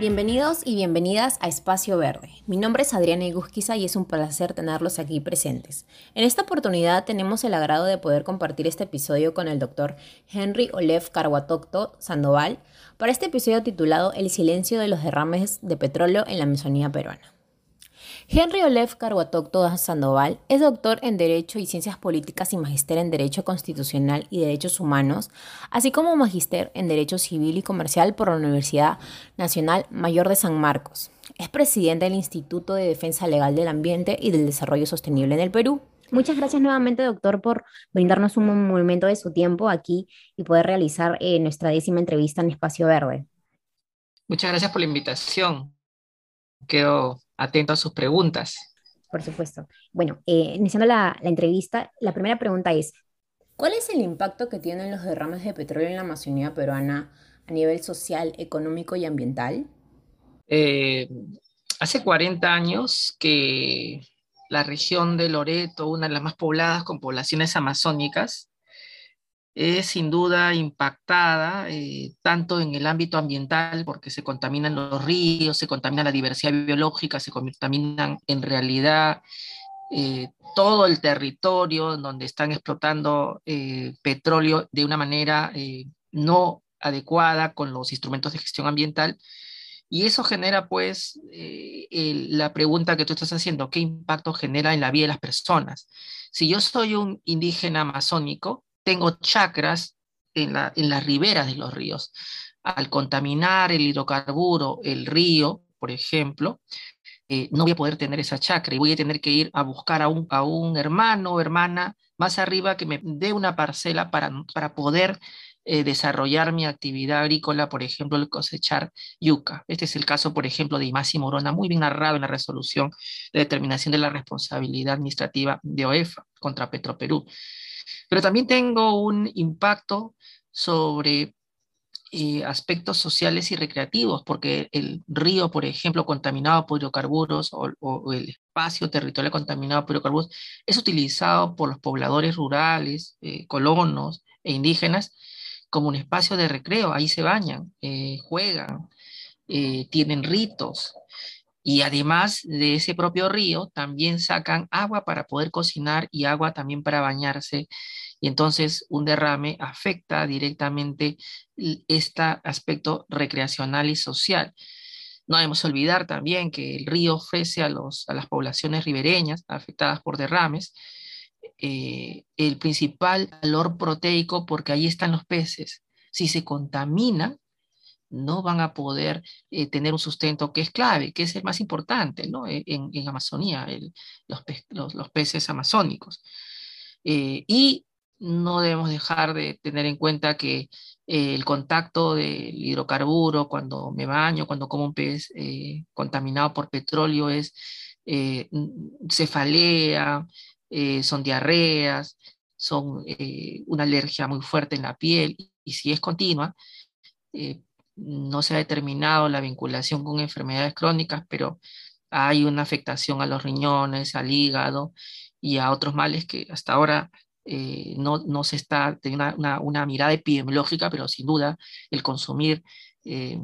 Bienvenidos y bienvenidas a Espacio Verde. Mi nombre es Adriana Igusquiza y es un placer tenerlos aquí presentes. En esta oportunidad tenemos el agrado de poder compartir este episodio con el doctor Henry Olev Carhuatocto Sandoval para este episodio titulado El silencio de los derrames de petróleo en la Amazonía peruana. Henry Olev Carhuatocto Sandoval es doctor en Derecho y Ciencias Políticas y magíster en Derecho Constitucional y Derechos Humanos, así como magíster en Derecho Civil y Comercial por la Universidad Nacional Mayor de San Marcos. Es presidente del Instituto de Defensa Legal del Ambiente y del Desarrollo Sostenible en el Perú. Muchas gracias nuevamente, doctor, por brindarnos un momento de su tiempo aquí y poder realizar eh, nuestra décima entrevista en Espacio Verde. Muchas gracias por la invitación. Quedo atento a sus preguntas. Por supuesto. Bueno, eh, iniciando la, entrevista, la primera pregunta es, ¿cuál es el impacto que tienen los derrames de petróleo en la Amazonía peruana a nivel social, económico y ambiental? Eh, hace 40 años que la región de Loreto, una de las más pobladas con poblaciones amazónicas, es sin duda impactada eh, tanto en el ámbito ambiental, porque se contaminan los ríos, se contamina la diversidad biológica, se contaminan en realidad eh, todo el territorio donde están explotando eh, petróleo de una manera no adecuada con los instrumentos de gestión ambiental. Y eso genera, pues, la pregunta que tú estás haciendo, ¿qué impacto genera en la vida de las personas? Si yo soy un indígena amazónico, tengo chacras en, las riberas de los ríos. Al contaminar el hidrocarburo, el río, por ejemplo, eh, no voy a poder tener esa chacra y voy a tener que ir a buscar a un, a un hermano o hermana más arriba que me dé una parcela para, para poder eh, desarrollar mi actividad agrícola, por ejemplo, el cosechar yuca. Este es el caso, por ejemplo, de Imasi Morona, muy bien narrado en la resolución de determinación de la responsabilidad administrativa de OEFA contra Petroperú. Pero también tengo un impacto sobre eh, aspectos sociales y recreativos, porque el río, por ejemplo, contaminado por hidrocarburos o, el espacio territorial contaminado por hidrocarburos es utilizado por los pobladores rurales, eh, colonos e indígenas como un espacio de recreo. Ahí se bañan, eh, juegan, tienen ritos. Y además de ese propio río, también sacan agua para poder cocinar y agua también para bañarse. Y entonces un derrame afecta directamente este aspecto recreacional y social. No debemos olvidar también que el río ofrece a, los, a las poblaciones ribereñas afectadas por derrames eh, el principal valor proteico porque ahí están los peces. Si se contamina, no van a poder eh, tener un sustento que es clave, que es el más importante ¿no? E, en, Amazonía, los, peces amazónicos. Eh, y no debemos dejar de tener en cuenta que eh, el contacto del hidrocarburo cuando me baño, cuando como un pez contaminado por petróleo es cefalea, son diarreas, son una alergia muy fuerte en la piel y si es continua, no se ha determinado la vinculación con enfermedades crónicas, pero hay una afectación a los riñones, al hígado y a otros males que hasta ahora eh, no, se está teniendo una, mirada epidemiológica, pero sin duda el consumir eh,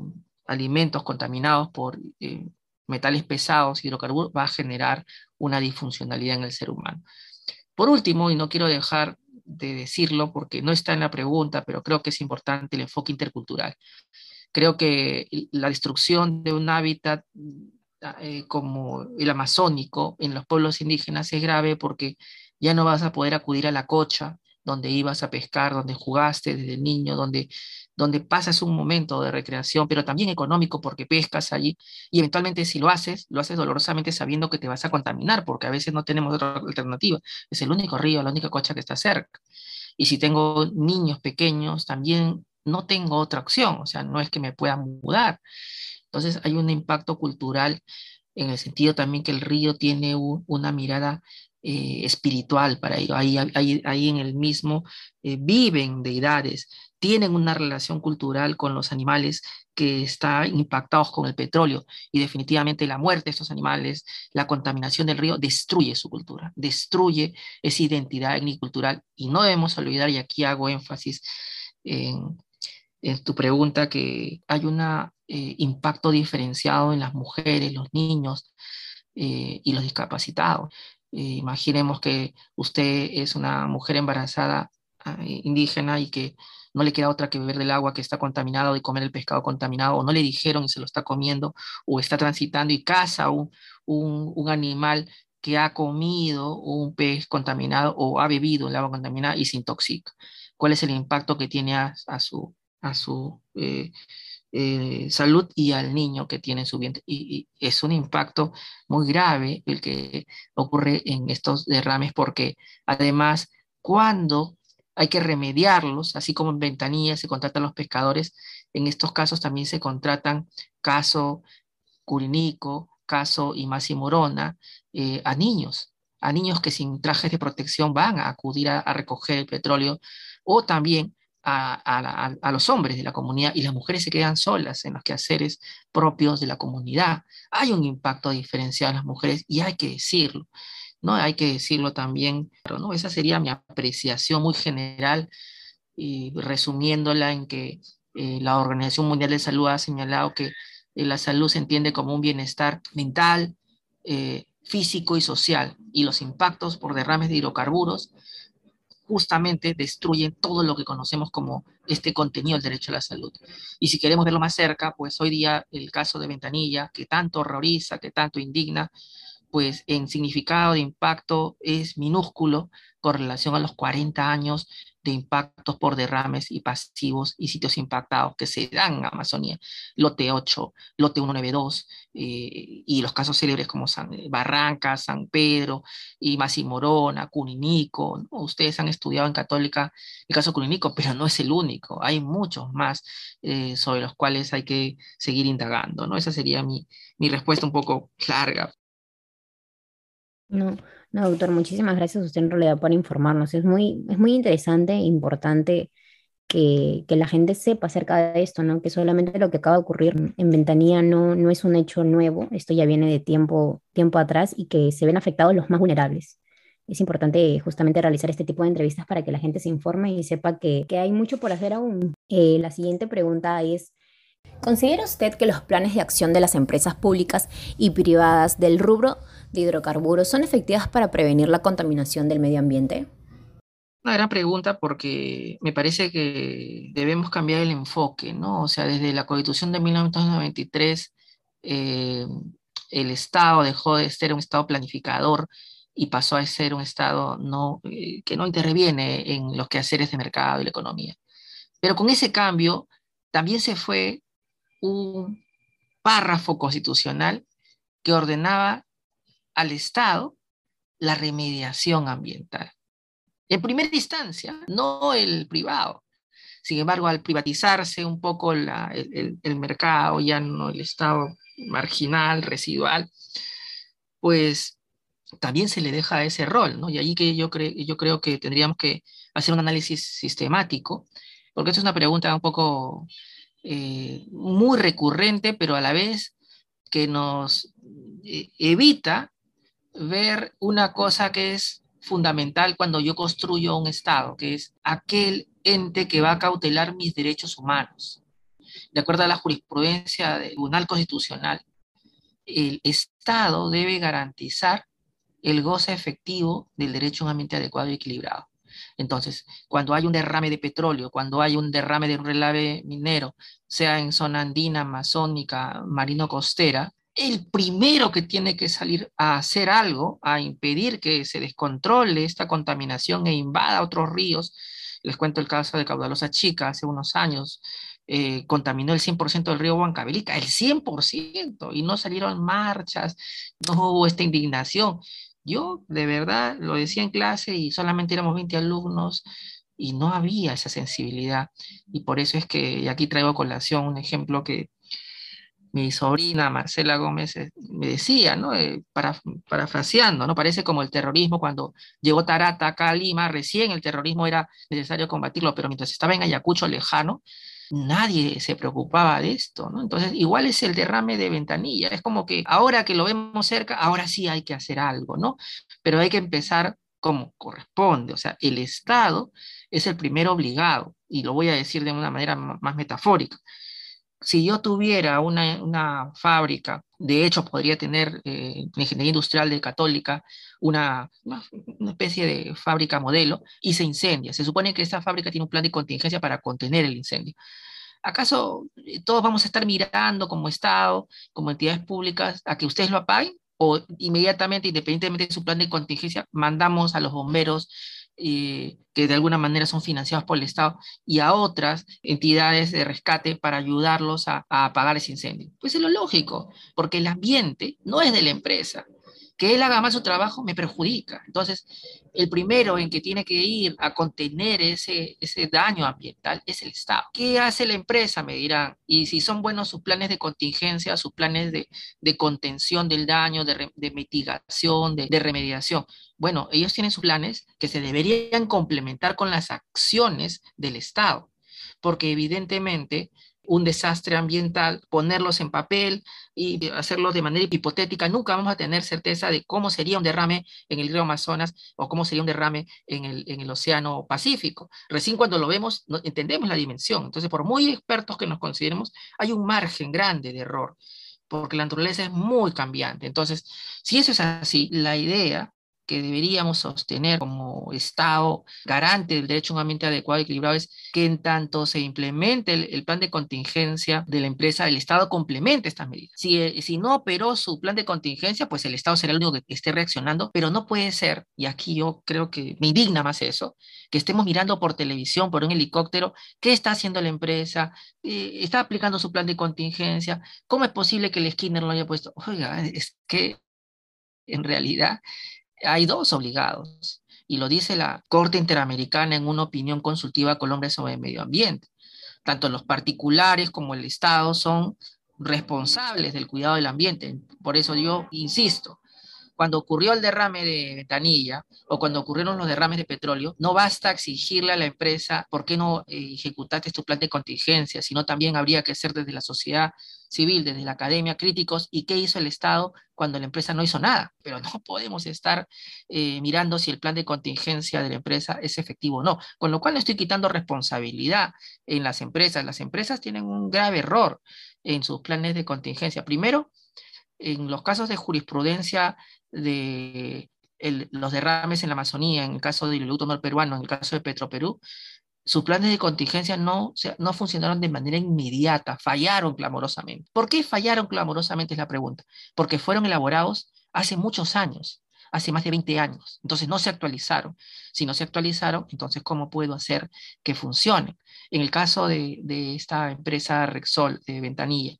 alimentos contaminados por eh, metales pesados, hidrocarburos, va a generar una disfuncionalidad en el ser humano. Por último, y no quiero dejar de decirlo porque no está en la pregunta, pero creo que es importante el enfoque intercultural. Creo que la destrucción de un hábitat eh, como el amazónico en los pueblos indígenas es grave porque ya no vas a poder acudir a la cocha donde ibas a pescar, donde jugaste desde niño, donde, donde pasas un momento de recreación, pero también económico porque pescas allí y eventualmente si lo haces, lo haces dolorosamente sabiendo que te vas a contaminar porque a veces no tenemos otra alternativa. Es el único río, la única cocha que está cerca. Y si tengo niños pequeños, también no tengo otra opción, o sea, no es que me pueda mudar. Entonces hay un impacto cultural en el sentido también que el río tiene una mirada eh, espiritual para ello. Ahí, ahí, en el mismo eh, viven deidades, tienen una relación cultural con los animales que están impactados con el petróleo y definitivamente la muerte de estos animales, la contaminación del río destruye su cultura, destruye esa identidad etnicultural y no debemos olvidar, y aquí hago énfasis en en tu pregunta que hay un eh, impacto diferenciado en las mujeres, los niños eh, y los discapacitados. imaginemos que usted es una mujer embarazada ah, indígena y que no le queda otra que beber del agua que está contaminada o de comer el pescado contaminado, o no le dijeron y se lo está comiendo, o está transitando y caza un, un, animal que ha comido un pez contaminado o ha bebido el agua contaminada y se intoxica. ¿Cuál es el impacto que tiene a, su, a su eh, eh, salud y al niño que tiene en su vientre? Y, y, es un impacto muy grave el que ocurre en estos derrames porque además cuando hay que remediarlos, así como en ventanilla se contratan los pescadores, en estos casos también se contratan caso Curinico, caso Imasi Morona, eh, a niños, a niños que sin trajes de protección van a acudir a, recoger el petróleo, o también a, los hombres de la comunidad y las mujeres se quedan solas en los quehaceres propios de la comunidad. Hay un impacto diferenciado en las mujeres y hay que decirlo. ¿no? Hay que decirlo también, pero, ¿no? Esa sería mi apreciación muy general y resumiéndola en que eh, la Organización Mundial de Salud ha señalado que eh, la salud se entiende como un bienestar mental, eh, físico y social, y los impactos por derrames de hidrocarburos justamente destruyen todo lo que conocemos como este contenido del derecho a la salud. Y si queremos verlo más cerca, pues hoy día el caso de Ventanilla, que tanto horroriza, que tanto indigna, pues en significado de impacto es minúsculo con relación a los 40 años de impactos por derrames y pasivos y sitios impactados que se dan en Amazonía, lote 8, lote 192, eh, y los casos célebres como San, eh, Barranca, San Pedro, y Masimorona, Cuninico, ustedes han estudiado en Católica el caso Cuninico, pero no es el único, hay muchos más eh, sobre los cuales hay que seguir indagando, ¿no? Esa sería mi, mi respuesta un poco larga, no, no, doctor, muchísimas gracias a usted en realidad por informarnos. Es muy, es muy interesante e importante que, que la gente sepa acerca de esto, ¿no? Que solamente lo que acaba de ocurrir en Ventanilla no, no es un hecho nuevo, esto ya viene de tiempo, tiempo atrás y que se ven afectados los más vulnerables. Es importante justamente realizar este tipo de entrevistas para que la gente se informe y sepa que, que hay mucho por hacer aún. Eh, la siguiente pregunta es, ¿Considera usted que los planes de acción de las empresas públicas y privadas del rubro de hidrocarburos son efectivas para prevenir la contaminación del medio ambiente? Una gran pregunta porque me parece que debemos cambiar el enfoque, ¿no? O sea, desde la Constitución de 1993, eh, el Estado dejó de ser un Estado planificador y pasó a ser un Estado eh, que no interviene en los quehaceres de mercado y la economía. Pero con ese cambio también se fue un párrafo constitucional que ordenaba al Estado la remediación ambiental. En primera instancia, no el privado. Sin embargo, al privatizarse un poco el, mercado, ya no el Estado marginal, residual, pues también se le deja ese rol. Y ahí que yo, yo creo que tendríamos que hacer un análisis sistemático, porque esta es una pregunta un poco eh, muy recurrente, pero a la vez que nos eh, evita ver una cosa que es fundamental cuando yo construyo un Estado, que es aquel ente que va a cautelar mis derechos humanos. De acuerdo a la jurisprudencia del Tribunal Constitucional, el Estado debe garantizar el goce efectivo del derecho a un ambiente adecuado y equilibrado. Entonces, cuando hay un derrame de petróleo, cuando hay un derrame de un relave minero, sea en zona andina, amazónica, marino costera, el primero que tiene que salir a hacer algo, a impedir que se descontrole esta contaminación e invada otros ríos, les cuento el caso de Caudalosa Chica, hace unos años, eh, contaminó el 100% del río Huancavelica, el 100%, y no salieron marchas, no hubo esta indignación. Yo de verdad lo decía en clase y solamente éramos 20 alumnos y no había esa sensibilidad. Y por eso es que aquí traigo a colación un ejemplo que mi sobrina Marcela Gómez eh, me decía, ¿no? Eh, para, parafraseando, ¿no? Parece como el terrorismo cuando llegó Tarata acá a Lima, recién el terrorismo era necesario combatirlo, pero mientras estaba en Ayacucho lejano, nadie se preocupaba de esto, ¿no? Entonces, igual es el derrame de ventanilla, es como que ahora que lo vemos cerca, ahora sí hay que hacer algo, ¿no? Pero hay que empezar como corresponde. O sea, el Estado es el primer obligado, y lo voy a decir de una manera más metafórica. Si yo tuviera una, fábrica, de hecho podría tener eh, en Ingeniería Industrial de Católica una, especie de fábrica modelo y se incendia. Se supone que esta fábrica tiene un plan de contingencia para contener el incendio. ¿Acaso eh, todos vamos a estar mirando como Estado, como entidades públicas, a que ustedes lo apaguen? o inmediatamente, independientemente de su plan de contingencia, mandamos a los bomberos eh, que de alguna manera son financiados por el Estado y a otras entidades de rescate para ayudarlos a, a apagar ese incendio. Pues es lo lógico, porque el ambiente no es de la empresa, que él haga mal su trabajo me perjudica. Entonces, el primero en que tiene que ir a contener ese, ese daño ambiental es el Estado. ¿Qué hace la empresa? Me dirán. Y si son buenos sus planes de contingencia, sus planes de, de contención del daño, de, mitigación, de remediación. Bueno, ellos tienen sus planes que se deberían complementar con las acciones del Estado, porque evidentemente un desastre ambiental, ponerlos en papel y hacerlos de manera hipotética, nunca vamos a tener certeza de cómo sería un derrame en el río Amazonas o cómo sería un derrame en el, en el Océano Pacífico. Recién cuando lo vemos, no, entendemos la dimensión. Entonces, por muy expertos que nos consideremos, hay un margen grande de error porque la naturaleza es muy cambiante. Entonces, si eso es así, la idea que deberíamos sostener como Estado garante del derecho a un ambiente adecuado y equilibrado es que en tanto se implemente el, plan de contingencia de la empresa, el Estado complemente estas medidas. Si, eh, si no operó su plan de contingencia, pues el Estado será el único que esté reaccionando, pero no puede ser, y aquí yo creo que me indigna más eso, que estemos mirando por televisión, por un helicóptero, qué está haciendo la empresa, eh, está aplicando su plan de contingencia, cómo es posible que el Skinner lo haya puesto. Oiga, es que en realidad hay dos obligados, y lo dice la Corte Interamericana en una opinión consultiva Colombia sobre el medio ambiente. Tanto los particulares como el Estado son responsables del cuidado del ambiente. Por eso yo insisto, cuando ocurrió el derrame de ventanilla o cuando ocurrieron los derrames de petróleo, no basta exigirle a la empresa por qué no eh, ejecutaste tu plan de contingencia, sino también habría que ser desde la sociedad civil, desde la academia, críticos, y qué hizo el Estado cuando la empresa no hizo nada. Pero no podemos estar eh, mirando si el plan de contingencia de la empresa es efectivo o no, con lo cual no estoy quitando responsabilidad en las empresas. Las empresas tienen un grave error en sus planes de contingencia. Primero, en los casos de jurisprudencia de los derrames en la Amazonía, en el caso del oleoducto norperuano, en el caso de Petroperú, sus planes de contingencia no, no funcionaron de manera inmediata, fallaron clamorosamente. ¿Por qué fallaron clamorosamente es la pregunta? Porque fueron elaborados hace muchos años, hace más de 20 años. Entonces no se actualizaron. Si no se actualizaron, entonces ¿cómo puedo hacer que funcionen? En el caso de, de esta empresa Rexol de Ventanilla,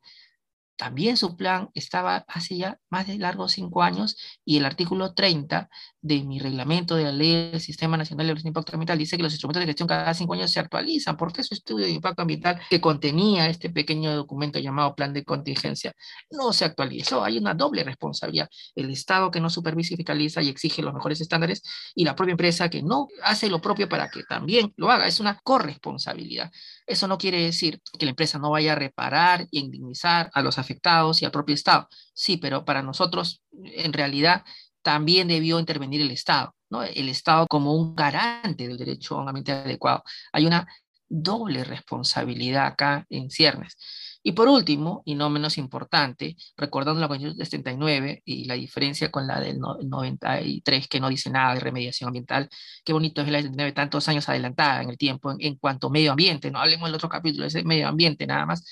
también su plan estaba hace ya más de largos cinco años y el artículo 30 de mi reglamento de la ley del Sistema Nacional de Impacto Ambiental dice que los instrumentos de gestión cada cinco años se actualizan. ¿Por qué su estudio de impacto ambiental que contenía este pequeño documento llamado plan de contingencia no se actualizó? Hay una doble responsabilidad. El Estado que no supervisa y fiscaliza y exige los mejores estándares y la propia empresa que no hace lo propio para que también lo haga. Es una corresponsabilidad. Eso no quiere decir que la empresa no vaya a reparar y indemnizar a los afectados y al propio Estado. Sí, pero para nosotros, en realidad, también debió intervenir el Estado, ¿no? El Estado como un garante del derecho a un ambiente adecuado. Hay una doble responsabilidad acá en ciernes. Y por último, y no menos importante, recordando la Constitución del 79 y la diferencia con la del 93, que no dice nada de remediación ambiental, qué bonito es la del 79, tantos años adelantada en el tiempo en, cuanto a medio ambiente, no hablemos del otro capítulo, ese medio ambiente nada más,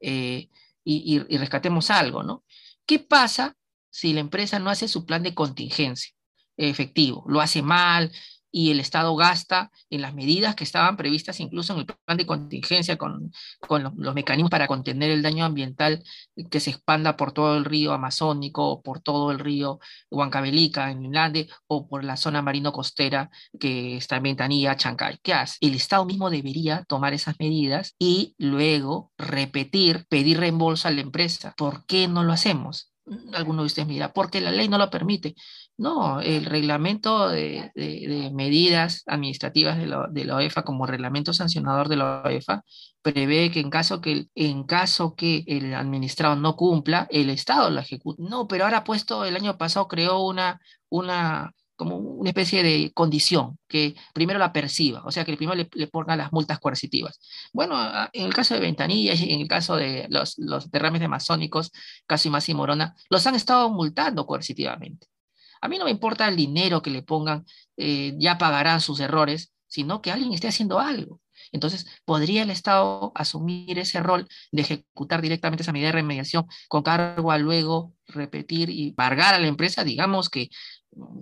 eh, y, rescatemos algo, ¿no? ¿Qué pasa si la empresa no hace su plan de contingencia efectivo? Lo hace mal, y el Estado gasta en las medidas que estaban previstas incluso en el plan de contingencia con, con los, mecanismos para contener el daño ambiental que se expanda por todo el río Amazónico por todo el río Huancavelica en Inlande o por la zona marino-costera que está en Ventanilla, Chancay. ¿Qué hace? El Estado mismo debería tomar esas medidas y luego repetir, pedir reembolso a la empresa. ¿Por qué no lo hacemos? Alguno de ustedes me dirá, porque la ley no lo permite. No, el reglamento de, medidas administrativas de la, de la, OEFA como reglamento sancionador de la OEFA prevé que en caso que, en caso que el administrado no cumpla, el Estado lo ejecuta. No, pero ahora puesto, el año pasado creó una, una como una especie de condición, que primero la perciba, o sea, que primero le, le ponga las multas coercitivas. Bueno, en el caso de Ventanilla y en el caso de los, los derrames de masónicos, caso y Morona, los han estado multando coercitivamente. A mí no me importa el dinero que le pongan, eh, ya pagarán sus errores, sino que alguien esté haciendo algo. Entonces, ¿podría el Estado asumir ese rol de ejecutar directamente esa medida de remediación con cargo a luego repetir y embargar a la empresa? Digamos que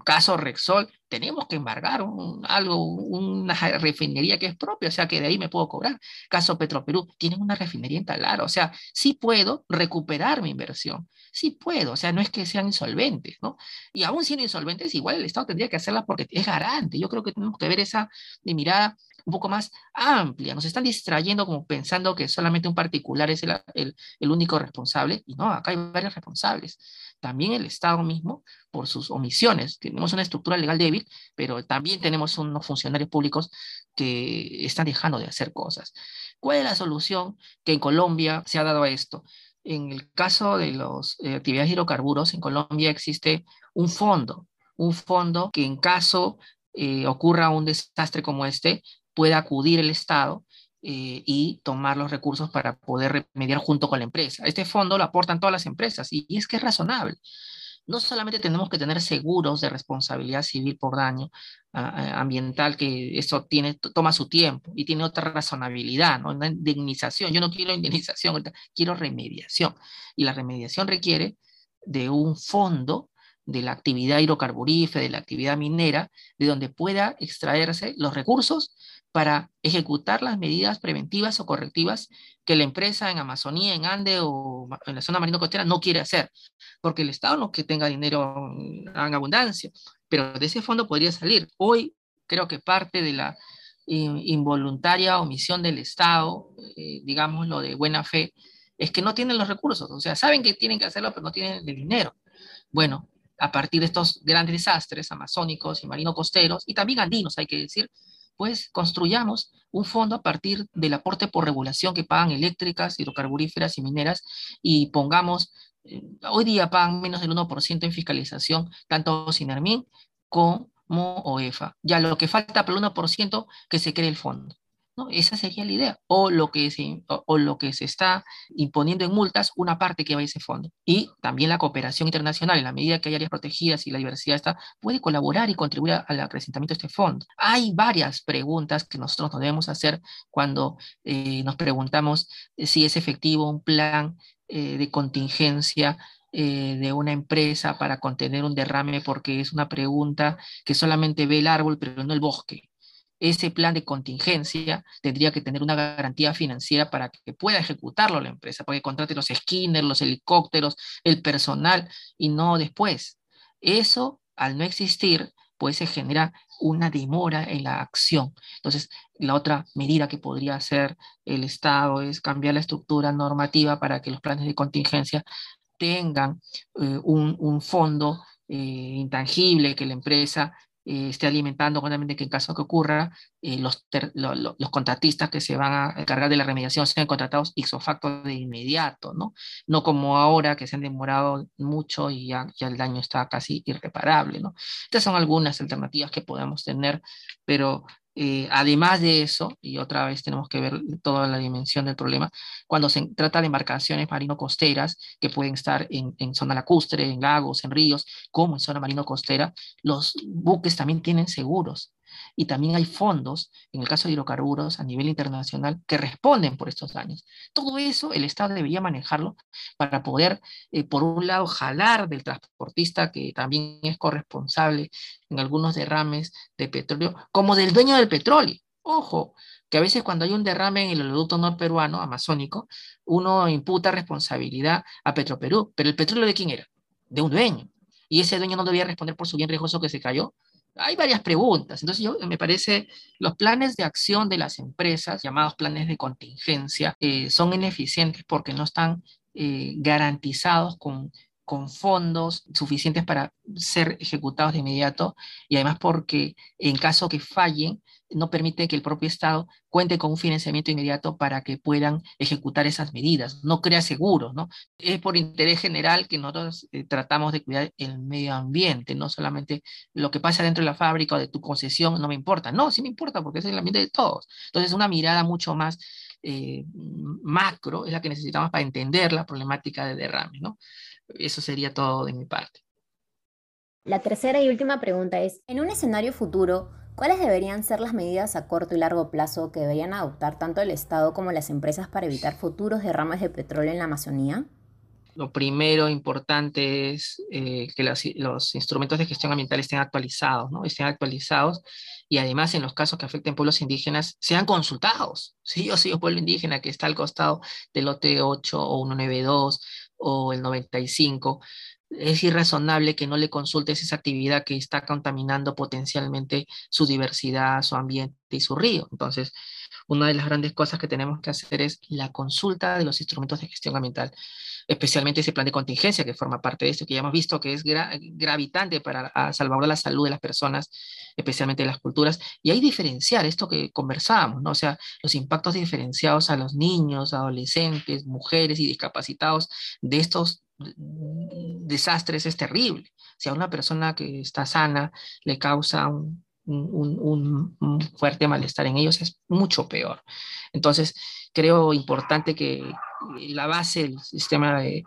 caso Rexol, tenemos que embargar algo, una refinería que es propia, o sea que de ahí me puedo cobrar. Caso Petroperú, tienen una refinería en o sea, sí puedo recuperar mi inversión, sí puedo, o sea, no es que sean insolventes, ¿no? Y aún siendo insolventes, igual el Estado tendría que hacerla porque es garante. Yo creo que tenemos que ver esa mirada un poco más amplia. Nos están distrayendo como pensando que solamente un particular es el, el, el único responsable, y no, acá hay varios responsables también el Estado mismo por sus omisiones. Tenemos una estructura legal débil, pero también tenemos unos funcionarios públicos que están dejando de hacer cosas. ¿Cuál es la solución que en Colombia se ha dado a esto? En el caso de las eh, actividades de hidrocarburos, en Colombia existe un fondo, un fondo que en caso eh, ocurra un desastre como este, pueda acudir el Estado eh, y tomar los recursos para poder remediar junto con la empresa. Este fondo lo aportan todas las empresas y, es que es razonable. No solamente tenemos que tener seguros de responsabilidad civil por daño ambiental, que eso tiene, toma su tiempo y tiene otra razonabilidad, ¿no? Una indemnización. Yo no quiero indemnización, quiero remediación. Y la remediación requiere de un fondo de la actividad hidrocarburífera, de la actividad minera, de donde pueda extraerse los recursos para ejecutar las medidas preventivas o correctivas que la empresa en Amazonía, en Ande o en la zona marino costera no quiere hacer, porque el Estado no es que tenga dinero en abundancia, pero de ese fondo podría salir. Hoy creo que parte de la involuntaria omisión del Estado, eh, digamos lo de buena fe, es que no tienen los recursos, o sea, saben que tienen que hacerlo, pero no tienen el dinero. Bueno, a partir de estos grandes desastres amazónicos y marino costeros, y también andinos, hay que decir, pues construyamos un fondo a partir del aporte por regulación que pagan eléctricas, hidrocarburíferas y mineras y pongamos, eh, hoy día pagan menos del 1% en fiscalización, tanto Sinermin como OEFA. Ya lo que falta por el 1% que se cree el fondo. Esa sería la idea. O lo, que se, o, lo que se está imponiendo en multas, una parte que va a ese fondo. Y también la cooperación internacional, en la medida que hay áreas protegidas y la diversidad está, puede colaborar y contribuir al acrecentamiento de este fondo. Hay varias preguntas que nosotros nos debemos hacer cuando eh, nos preguntamos si es efectivo un plan eh, de contingencia eh, de una empresa para contener un derrame, porque es una pregunta que solamente ve el árbol, pero no el bosque ese plan de contingencia tendría que tener una garantía financiera para que pueda ejecutarlo la empresa, para que contrate los skinners, los helicópteros, el personal y no después. Eso, al no existir, pues se genera una demora en la acción. Entonces, la otra medida que podría hacer el Estado es cambiar la estructura normativa para que los planes de contingencia tengan eh, un, fondo eh, intangible que la empresa eh, esté alimentando obviamente que en caso que ocurra, eh, los, los contratistas que se van a encargar de la remediación sean contratados ipso facto de inmediato, ¿no? No como ahora que se han demorado mucho y ya, ya el daño está casi irreparable, ¿no? Estas son algunas alternativas que podemos tener, pero eh, además de eso, y otra vez tenemos que ver toda la dimensión del problema, cuando se trata de embarcaciones marino-costeras que pueden estar en, en, zona lacustre, en lagos, en ríos, como en zona marino-costera, los buques también tienen seguros. Y también hay fondos, en el caso de hidrocarburos a nivel internacional, que responden por estos daños. Todo eso el Estado debería manejarlo para poder, eh, por un lado, jalar del transportista, que también es corresponsable en algunos derrames de petróleo, como del dueño del petróleo. Ojo, que a veces cuando hay un derrame en el oleoducto norperuano, amazónico, uno imputa responsabilidad a Petroperú, pero el petróleo de quién era? De un dueño. Y ese dueño no debía responder por su bien riesgoso que se cayó hay varias preguntas. Entonces, yo me parece, los planes de acción de las empresas, llamados planes de contingencia, eh, son ineficientes porque no están eh, garantizados con, con fondos suficientes para ser ejecutados de inmediato y además porque en caso que fallen, no permite que el propio Estado cuente con un financiamiento inmediato para que puedan ejecutar esas medidas, no crea seguros, ¿no? Es por interés general que nosotros eh, tratamos de cuidar el medio ambiente, no solamente lo que pasa dentro de la fábrica o de tu concesión, no me importa, no, sí me importa porque es el ambiente de todos. Entonces, una mirada mucho más eh, macro es la que necesitamos para entender la problemática de derrame, ¿no? Eso sería todo de mi parte. La tercera y última pregunta es, en un escenario futuro, ¿cuáles deberían ser las medidas a corto y largo plazo que deberían adoptar tanto el Estado como las empresas para evitar futuros derrames de petróleo en la Amazonía? Lo primero importante es eh, que los, instrumentos de gestión ambiental estén actualizados, ¿no? Estén actualizados y además en los casos que afecten pueblos indígenas sean consultados. Si yo soy un pueblo indígena que está al costado del lote 8 o 192 o el 95, es irrazonable que no le consultes esa actividad que está contaminando potencialmente su diversidad, su ambiente y su río. Entonces, una de las grandes cosas que tenemos que hacer es la consulta de los instrumentos de gestión ambiental, especialmente ese plan de contingencia que forma parte de esto, que ya hemos visto que es gravitante para salvaguardar la salud de las personas, especialmente de las culturas, y hay diferenciar esto que conversábamos, ¿no? O sea, los impactos diferenciados a los niños, adolescentes, mujeres y discapacitados de estos desastres es terrible. Si a una persona que está sana le causa un, fuerte malestar en ellos, es mucho peor. Entonces, creo importante que la base del sistema de,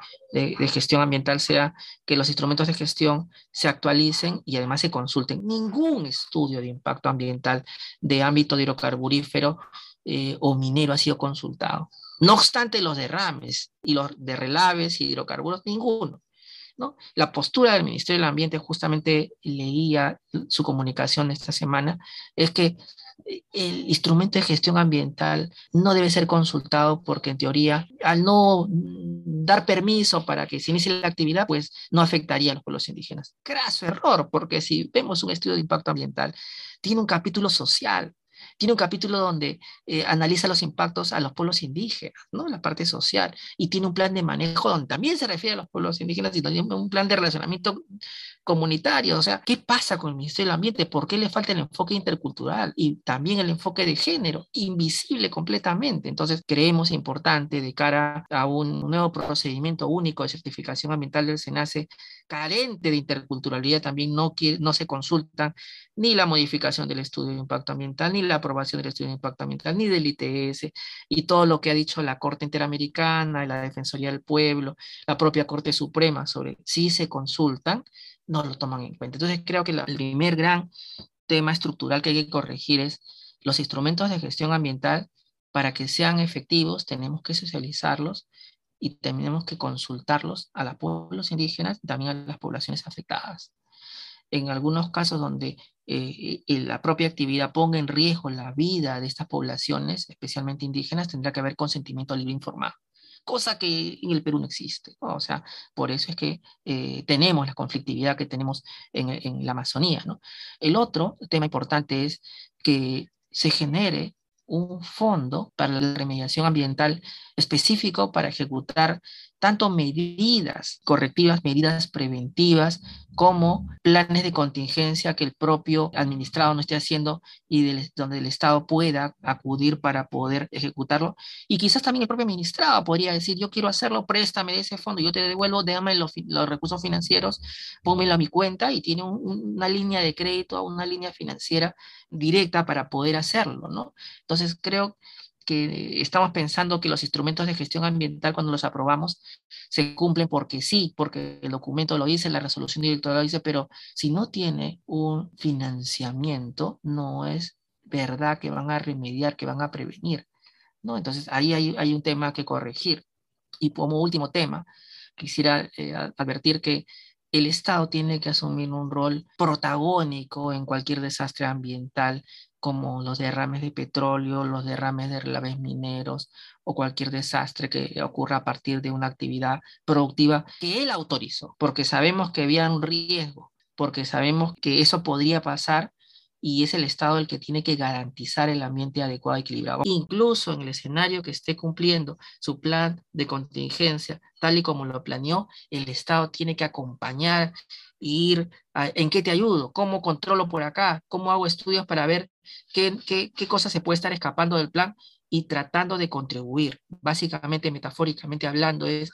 gestión ambiental sea que los instrumentos de gestión se actualicen y además se consulten. Ningún estudio de impacto ambiental de ámbito de hidrocarburífero eh, o minero ha sido consultado. No obstante, los derrames y los de relaves y hidrocarburos, ninguno. La postura del Ministerio del Ambiente, justamente leía su comunicación esta semana, es que eh, el instrumento de gestión ambiental no debe ser consultado porque en teoría al no dar permiso para que se inicie la actividad, pues no afectaría a los pueblos indígenas. Craso error, porque si vemos un estudio de impacto ambiental, tiene un capítulo social, tiene un capítulo donde eh, analiza los impactos a los pueblos indígenas, ¿no? La parte social. Y tiene un plan de manejo donde también se refiere a los pueblos indígenas y también un plan de relacionamiento comunitario. O sea, ¿qué pasa con el Ministerio del Ambiente? ¿Por qué le falta el enfoque intercultural y también el enfoque de género? Invisible completamente. Entonces, creemos importante de cara a un nuevo procedimiento único de certificación ambiental del SENACE, carente de interculturalidad, también no, quiere, no se consultan ni la modificación del estudio de impacto ambiental, ni la aprobación del estudio de impacto ambiental, ni del ITS, y todo lo que ha dicho la Corte Interamericana, la Defensoría del Pueblo, la propia Corte Suprema sobre si se consultan, no lo toman en cuenta. Entonces creo que el primer gran tema estructural que hay que corregir es los instrumentos de gestión ambiental, para que sean efectivos, tenemos que socializarlos y tenemos que consultarlos a los pueblos indígenas también a las poblaciones afectadas. En algunos casos donde eh, la propia actividad ponga en riesgo la vida de estas poblaciones, especialmente indígenas, tendrá que haber consentimiento libre informado cosa que en el Perú no existe. O sea, por eso es que eh, tenemos la conflictividad que tenemos en, en la Amazonía. ¿no? El otro tema importante es que se genere un fondo para la remediación ambiental específico para ejecutar tanto medidas correctivas, medidas preventivas, como planes de contingencia que el propio administrado no esté haciendo y donde el Estado pueda acudir para poder ejecutarlo. Y quizás también el propio administrado podría decir, yo quiero hacerlo, préstame ese fondo, yo te devuelvo, déjame los, recursos financieros, pónmelo a mi cuenta y tiene una línea de crédito, una línea financiera directa para poder hacerlo, ¿no? Entonces creo que estamos pensando que los instrumentos de gestión ambiental cuando los aprobamos se cumplen porque sí, porque el documento lo dice, la resolución directora lo dice, pero si no tiene un financiamiento, no es verdad que van a remediar, que van a prevenir. ¿no? Entonces ahí hay, un tema que corregir. Y como último tema, quisiera eh, advertir que el Estado tiene que asumir un rol protagónico en cualquier desastre ambiental como los derrames de petróleo, los derrames de relaves mineros o cualquier desastre que ocurra a partir de una actividad productiva que él autorizó, porque sabemos que había un riesgo, porque sabemos que eso podría pasar y es el Estado el que tiene que garantizar el ambiente adecuado y equilibrado. Incluso en el escenario que esté cumpliendo su plan de contingencia, tal y como lo planeó, el Estado tiene que acompañar ir en qué te ayudo, cómo controlo por acá, cómo hago estudios para ver qué, qué, qué cosas se puede estar escapando del plan y tratando de contribuir. Básicamente, metafóricamente hablando, es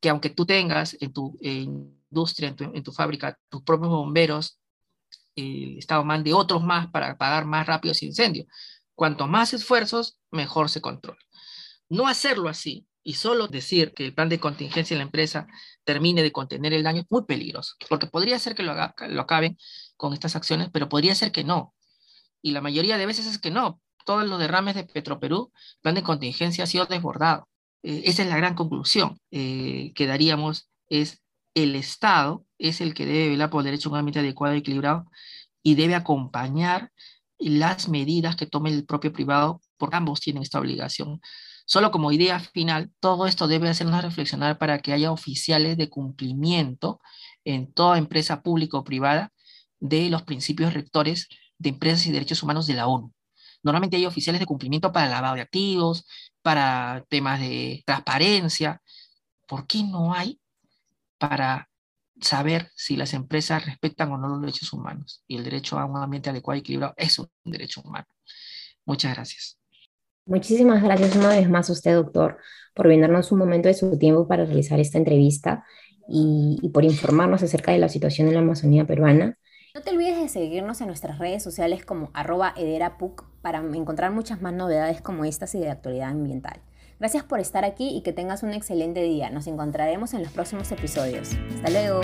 que aunque tú tengas en tu industria, en tu, en tu fábrica, tus propios bomberos, el Estado mande otros más para apagar más rápido ese incendio. Cuanto más esfuerzos, mejor se controla. No hacerlo así y solo decir que el plan de contingencia en la empresa termine de contener el daño es muy peligroso, porque podría ser que lo, lo acaben con estas acciones, pero podría ser que no. Y la mayoría de veces es que no. Todos los derrames de Petroperú, plan de contingencia ha sido desbordado. Eh, esa es la gran conclusión eh, que daríamos, es el Estado es el que debe velar por el derecho a un ambiente adecuado y equilibrado y debe acompañar las medidas que tome el propio privado, porque ambos tienen esta obligación. Solo como idea final, todo esto debe hacernos reflexionar para que haya oficiales de cumplimiento en toda empresa pública o privada de los principios rectores de empresas y derechos humanos de la ONU. Normalmente hay oficiales de cumplimiento para lavado de activos, para temas de transparencia. ¿Por qué no hay para saber si las empresas respetan o no los derechos humanos. Y el derecho a un ambiente adecuado y equilibrado es un derecho humano. Muchas gracias. Muchísimas gracias una vez más a usted, doctor, por brindarnos un momento de su tiempo para realizar esta entrevista y, y por informarnos acerca de la situación en la Amazonía peruana. No te olvides de seguirnos en nuestras redes sociales como arroba ederapuc para encontrar muchas más novedades como estas y de actualidad ambiental. Gracias por estar aquí y que tengas un excelente día. Nos encontraremos en los próximos episodios. Hasta luego.